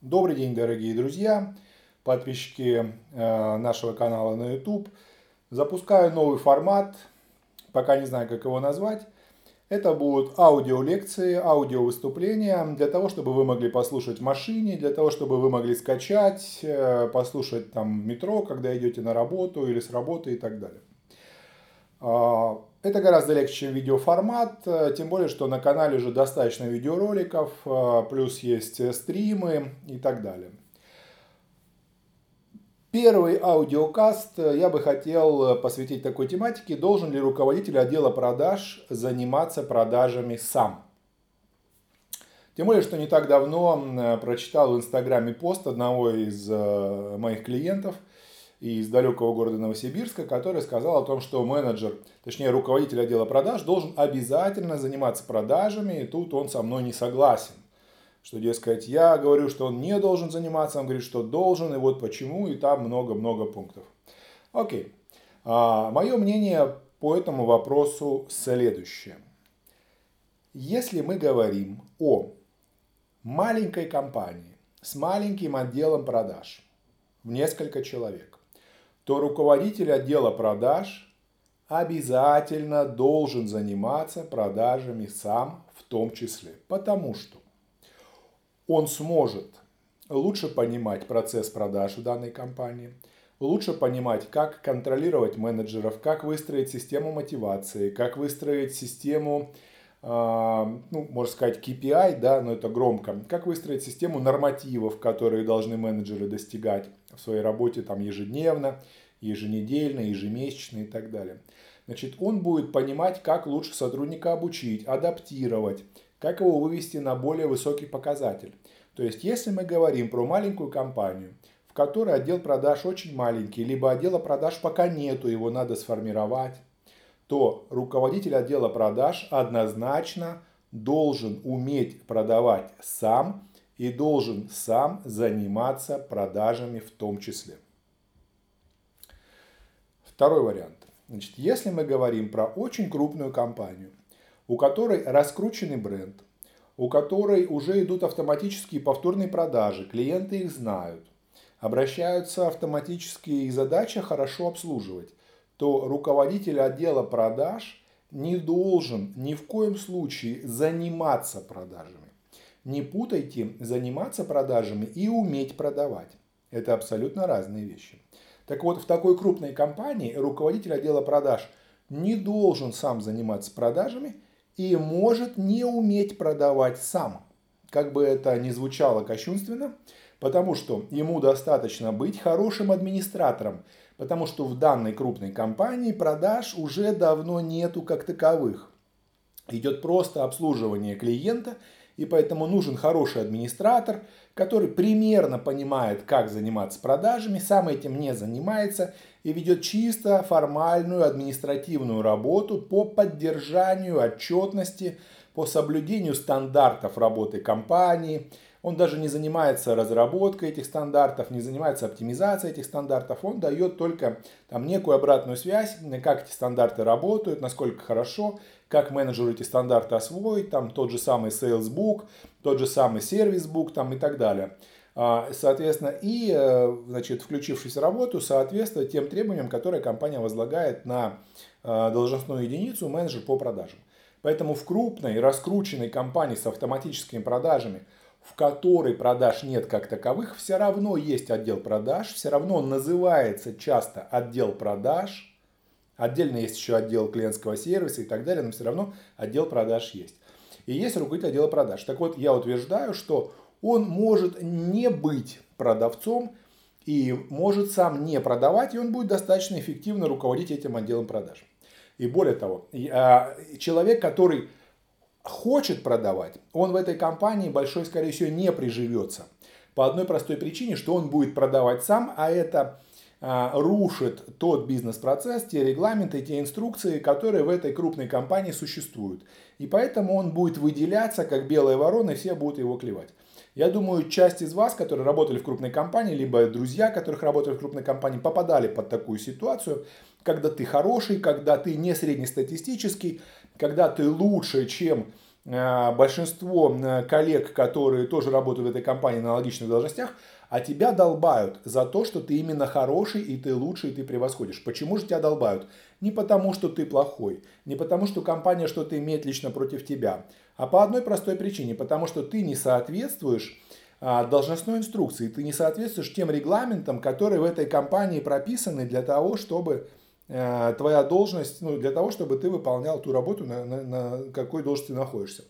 Добрый день, дорогие друзья, подписчики э, нашего канала на YouTube. Запускаю новый формат, пока не знаю, как его назвать. Это будут аудиолекции, аудиовыступления, для того, чтобы вы могли послушать в машине, для того, чтобы вы могли скачать, э, послушать там в метро, когда идете на работу или с работы и так далее. А, это гораздо легче, чем видеоформат, э, тем более, что на канале уже достаточно видеороликов, э, плюс есть э, стримы и так далее. Первый аудиокаст я бы хотел посвятить такой тематике, должен ли руководитель отдела продаж заниматься продажами сам. Тем более, что не так давно прочитал в Инстаграме пост одного из моих клиентов – из далекого города Новосибирска, который сказал о том, что менеджер, точнее руководитель отдела продаж должен обязательно заниматься продажами, и тут он со мной не согласен. Что, дескать, я говорю, что он не должен заниматься, он говорит, что должен, и вот почему, и там много-много пунктов. Окей. А, мое мнение по этому вопросу следующее. Если мы говорим о маленькой компании с маленьким отделом продаж в несколько человек, то руководитель отдела продаж обязательно должен заниматься продажами сам в том числе. Потому что он сможет лучше понимать процесс продаж в данной компании, лучше понимать, как контролировать менеджеров, как выстроить систему мотивации, как выстроить систему, а, ну, можно сказать, KPI, да, но это громко, как выстроить систему нормативов, которые должны менеджеры достигать в своей работе там ежедневно, еженедельно, ежемесячно и так далее. Значит, он будет понимать, как лучше сотрудника обучить, адаптировать, как его вывести на более высокий показатель. То есть, если мы говорим про маленькую компанию, в которой отдел продаж очень маленький, либо отдела продаж пока нету, его надо сформировать, то руководитель отдела продаж однозначно должен уметь продавать сам и должен сам заниматься продажами в том числе. Второй вариант. Значит, если мы говорим про очень крупную компанию, у которой раскрученный бренд, у которой уже идут автоматические повторные продажи, клиенты их знают, обращаются автоматически и задача хорошо обслуживать, то руководитель отдела продаж не должен ни в коем случае заниматься продажами. Не путайте заниматься продажами и уметь продавать. Это абсолютно разные вещи. Так вот, в такой крупной компании руководитель отдела продаж не должен сам заниматься продажами и может не уметь продавать сам. Как бы это ни звучало кощунственно, потому что ему достаточно быть хорошим администратором, потому что в данной крупной компании продаж уже давно нету как таковых. Идет просто обслуживание клиента – и поэтому нужен хороший администратор, который примерно понимает, как заниматься продажами, сам этим не занимается и ведет чисто формальную административную работу по поддержанию отчетности, по соблюдению стандартов работы компании. Он даже не занимается разработкой этих стандартов, не занимается оптимизацией этих стандартов. Он дает только там, некую обратную связь, как эти стандарты работают, насколько хорошо, как менеджеру эти стандарты освоить, там тот же самый Salesbook, тот же самый Servicebook там, и так далее. А, соответственно, и, э, значит, включившись в работу, соответствовать тем требованиям, которые компания возлагает на э, должностную единицу менеджер по продажам. Поэтому в крупной, раскрученной компании с автоматическими продажами, в которой продаж нет как таковых, все равно есть отдел продаж, все равно он называется часто отдел продаж – Отдельно есть еще отдел клиентского сервиса и так далее, но все равно отдел продаж есть. И есть руководитель отдела продаж. Так вот, я утверждаю, что он может не быть продавцом и может сам не продавать, и он будет достаточно эффективно руководить этим отделом продаж. И более того, человек, который хочет продавать, он в этой компании большой, скорее всего, не приживется. По одной простой причине, что он будет продавать сам, а это а, рушит тот бизнес-процесс, те регламенты, те инструкции, которые в этой крупной компании существуют. И поэтому он будет выделяться как белая ворона, и все будут его клевать. Я думаю, часть из вас, которые работали в крупной компании, либо друзья, которых работали в крупной компании, попадали под такую ситуацию, когда ты хороший, когда ты не среднестатистический, когда ты лучше, чем э, большинство э, коллег, которые тоже работают в этой компании на аналогичных должностях, а тебя долбают за то, что ты именно хороший, и ты лучший, и ты превосходишь. Почему же тебя долбают? Не потому, что ты плохой, не потому, что компания что-то имеет лично против тебя, а по одной простой причине, потому что ты не соответствуешь а, должностной инструкции, ты не соответствуешь тем регламентам, которые в этой компании прописаны для того, чтобы э, твоя должность, ну, для того, чтобы ты выполнял ту работу, на, на, на какой должности находишься.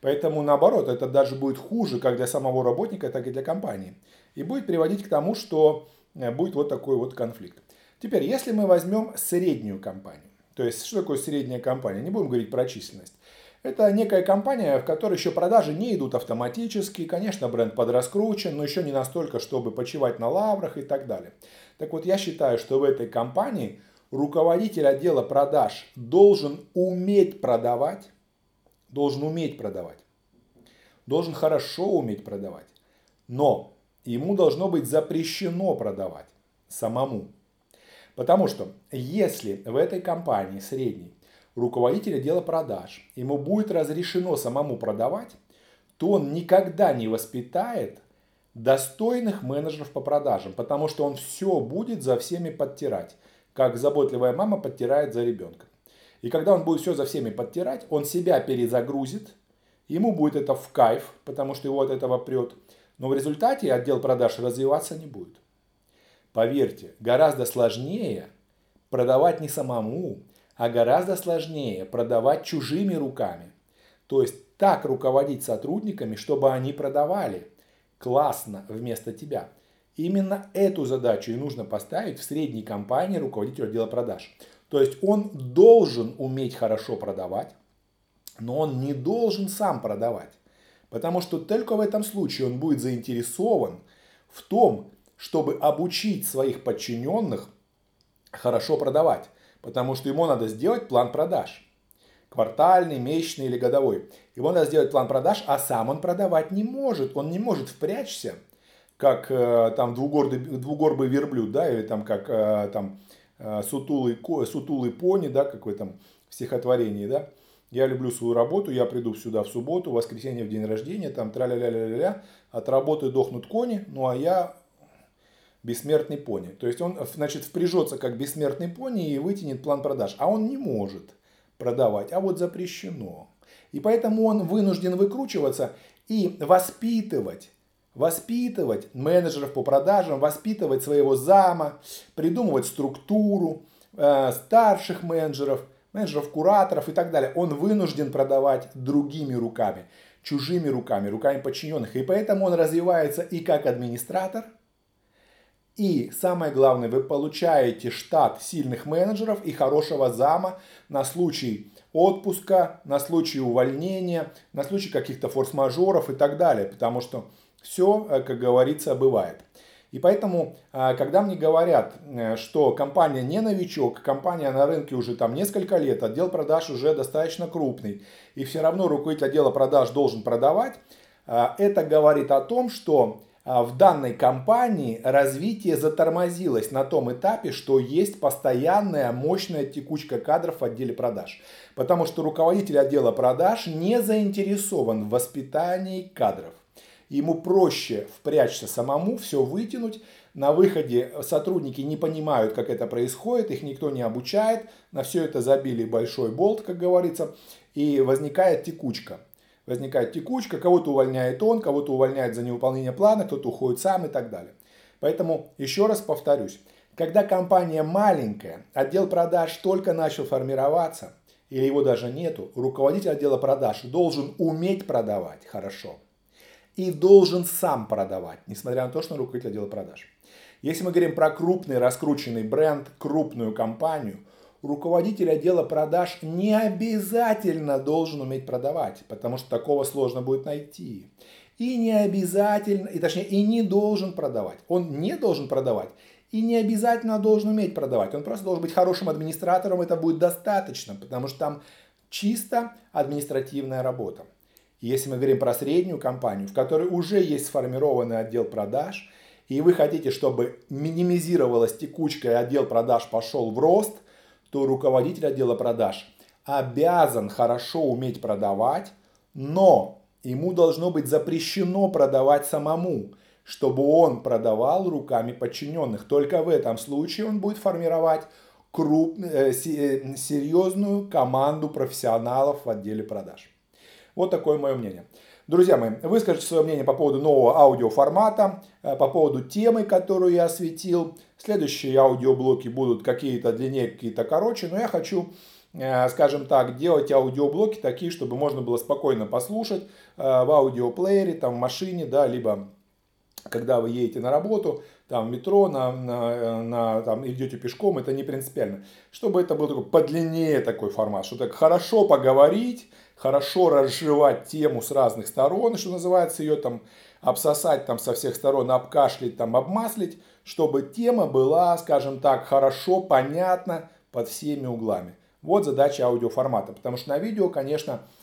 Поэтому наоборот, это даже будет хуже как для самого работника, так и для компании и будет приводить к тому, что э, будет вот такой вот конфликт. Теперь, если мы возьмем среднюю компанию, то есть что такое средняя компания, не будем говорить про численность. Это некая компания, в которой еще продажи не идут автоматически. Конечно, бренд подраскручен, но еще не настолько, чтобы почивать на лаврах и так далее. Так вот, я считаю, что в этой компании руководитель отдела продаж должен уметь продавать, должен уметь продавать, должен хорошо уметь продавать. Но ему должно быть запрещено продавать самому. Потому что если в этой компании средней руководитель отдела продаж, ему будет разрешено самому продавать, то он никогда не воспитает достойных менеджеров по продажам, потому что он все будет за всеми подтирать, как заботливая мама подтирает за ребенка. И когда он будет все за всеми подтирать, он себя перезагрузит, ему будет это в кайф, потому что его от этого прет, но в результате отдел продаж развиваться не будет. Поверьте, гораздо сложнее продавать не самому, а гораздо сложнее продавать чужими руками. То есть так руководить сотрудниками, чтобы они продавали классно вместо тебя. Именно эту задачу и нужно поставить в средней компании руководителю отдела продаж. То есть он должен уметь хорошо продавать, но он не должен сам продавать. Потому что только в этом случае он будет заинтересован в том, чтобы обучить своих подчиненных хорошо продавать. Потому что ему надо сделать план продаж. Квартальный, месячный или годовой. Ему надо сделать план продаж, а сам он продавать не может. Он не может впрячься, как э, там двугорбый, двугорбый верблюд, да, или там как э, там э, сутулый, сутулый пони, да, какой там в стихотворении, да, я люблю свою работу, я приду сюда в субботу, в воскресенье в день рождения, там тра-ля-ля-ля-ля, от работы дохнут кони, ну а я бессмертный пони. То есть он, значит, впряжется как бессмертный пони и вытянет план продаж. А он не может продавать, а вот запрещено. И поэтому он вынужден выкручиваться и воспитывать воспитывать менеджеров по продажам, воспитывать своего зама, придумывать структуру э, старших менеджеров – менеджеров, кураторов и так далее, он вынужден продавать другими руками, чужими руками, руками подчиненных. И поэтому он развивается и как администратор, и самое главное, вы получаете штат сильных менеджеров и хорошего зама на случай отпуска, на случай увольнения, на случай каких-то форс-мажоров и так далее. Потому что все, э, как говорится, бывает. И поэтому, а, когда мне говорят, э, что компания не новичок, компания на рынке уже там несколько лет, отдел продаж уже достаточно крупный, и все равно руководитель отдела продаж должен продавать, это говорит о том, что в данной компании развитие затормозилось на том этапе, что есть постоянная мощная текучка кадров в отделе продаж. Потому что руководитель отдела продаж не заинтересован в воспитании кадров ему проще впрячься самому, все вытянуть. На выходе сотрудники не понимают, как это происходит, их никто не обучает, на все это забили большой болт, как говорится, и возникает текучка. Возникает текучка, кого-то увольняет он, кого-то увольняет за невыполнение плана, кто-то уходит сам и так далее. Поэтому еще раз повторюсь, когда компания маленькая, отдел продаж только начал формироваться, или его даже нету, руководитель отдела продаж должен уметь продавать хорошо – и должен сам продавать, несмотря на то, что он руководитель отдела продаж. Если мы говорим про крупный раскрученный бренд, крупную компанию, руководитель отдела продаж не обязательно должен уметь продавать, потому что такого сложно будет найти. И не обязательно, и точнее, и не должен продавать. Он не должен продавать и не обязательно должен уметь продавать. Он просто должен быть хорошим администратором, это будет достаточно, потому что там чисто административная работа. Если мы говорим про среднюю компанию, в которой уже есть сформированный отдел продаж, и вы хотите, чтобы минимизировалась текучка и отдел продаж пошел в рост, то руководитель отдела продаж обязан хорошо уметь продавать, Но ему должно быть запрещено продавать самому, чтобы он продавал руками подчиненных. Только в этом случае он будет формировать круп, э, э, серьезную команду профессионалов в отделе продаж. Вот такое мое мнение. Друзья мои, выскажите свое мнение по поводу нового аудиоформата, э, по поводу темы, которую я осветил. Следующие аудиоблоки будут какие-то длиннее, какие-то короче, но я хочу, э, скажем так, делать аудиоблоки такие, чтобы можно было спокойно послушать э, в аудиоплеере, там в машине, да, либо когда вы едете на работу, там в метро, на, на, на, там, идете пешком, это не принципиально. Чтобы это был такой подлиннее такой формат, что так хорошо поговорить, хорошо разжевать тему с разных сторон, что называется, ее там обсосать там со всех сторон, обкашлять, там обмаслить, чтобы тема была, скажем так, хорошо понятна под всеми углами. Вот задача аудиоформата, потому что на видео, конечно, э,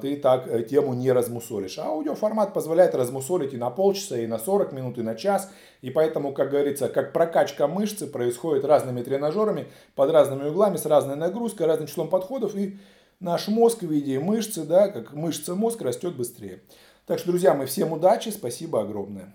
ты так э, тему не размусолишь. А аудиоформат позволяет размусолить и на полчаса, и на 40 минут, и на час. И поэтому, как говорится, как прокачка мышцы происходит разными тренажерами, под разными углами, с разной нагрузкой, разным числом подходов. И наш мозг в виде мышцы, да, как мышца мозг растет быстрее. Так что, друзья, мы всем удачи, спасибо огромное.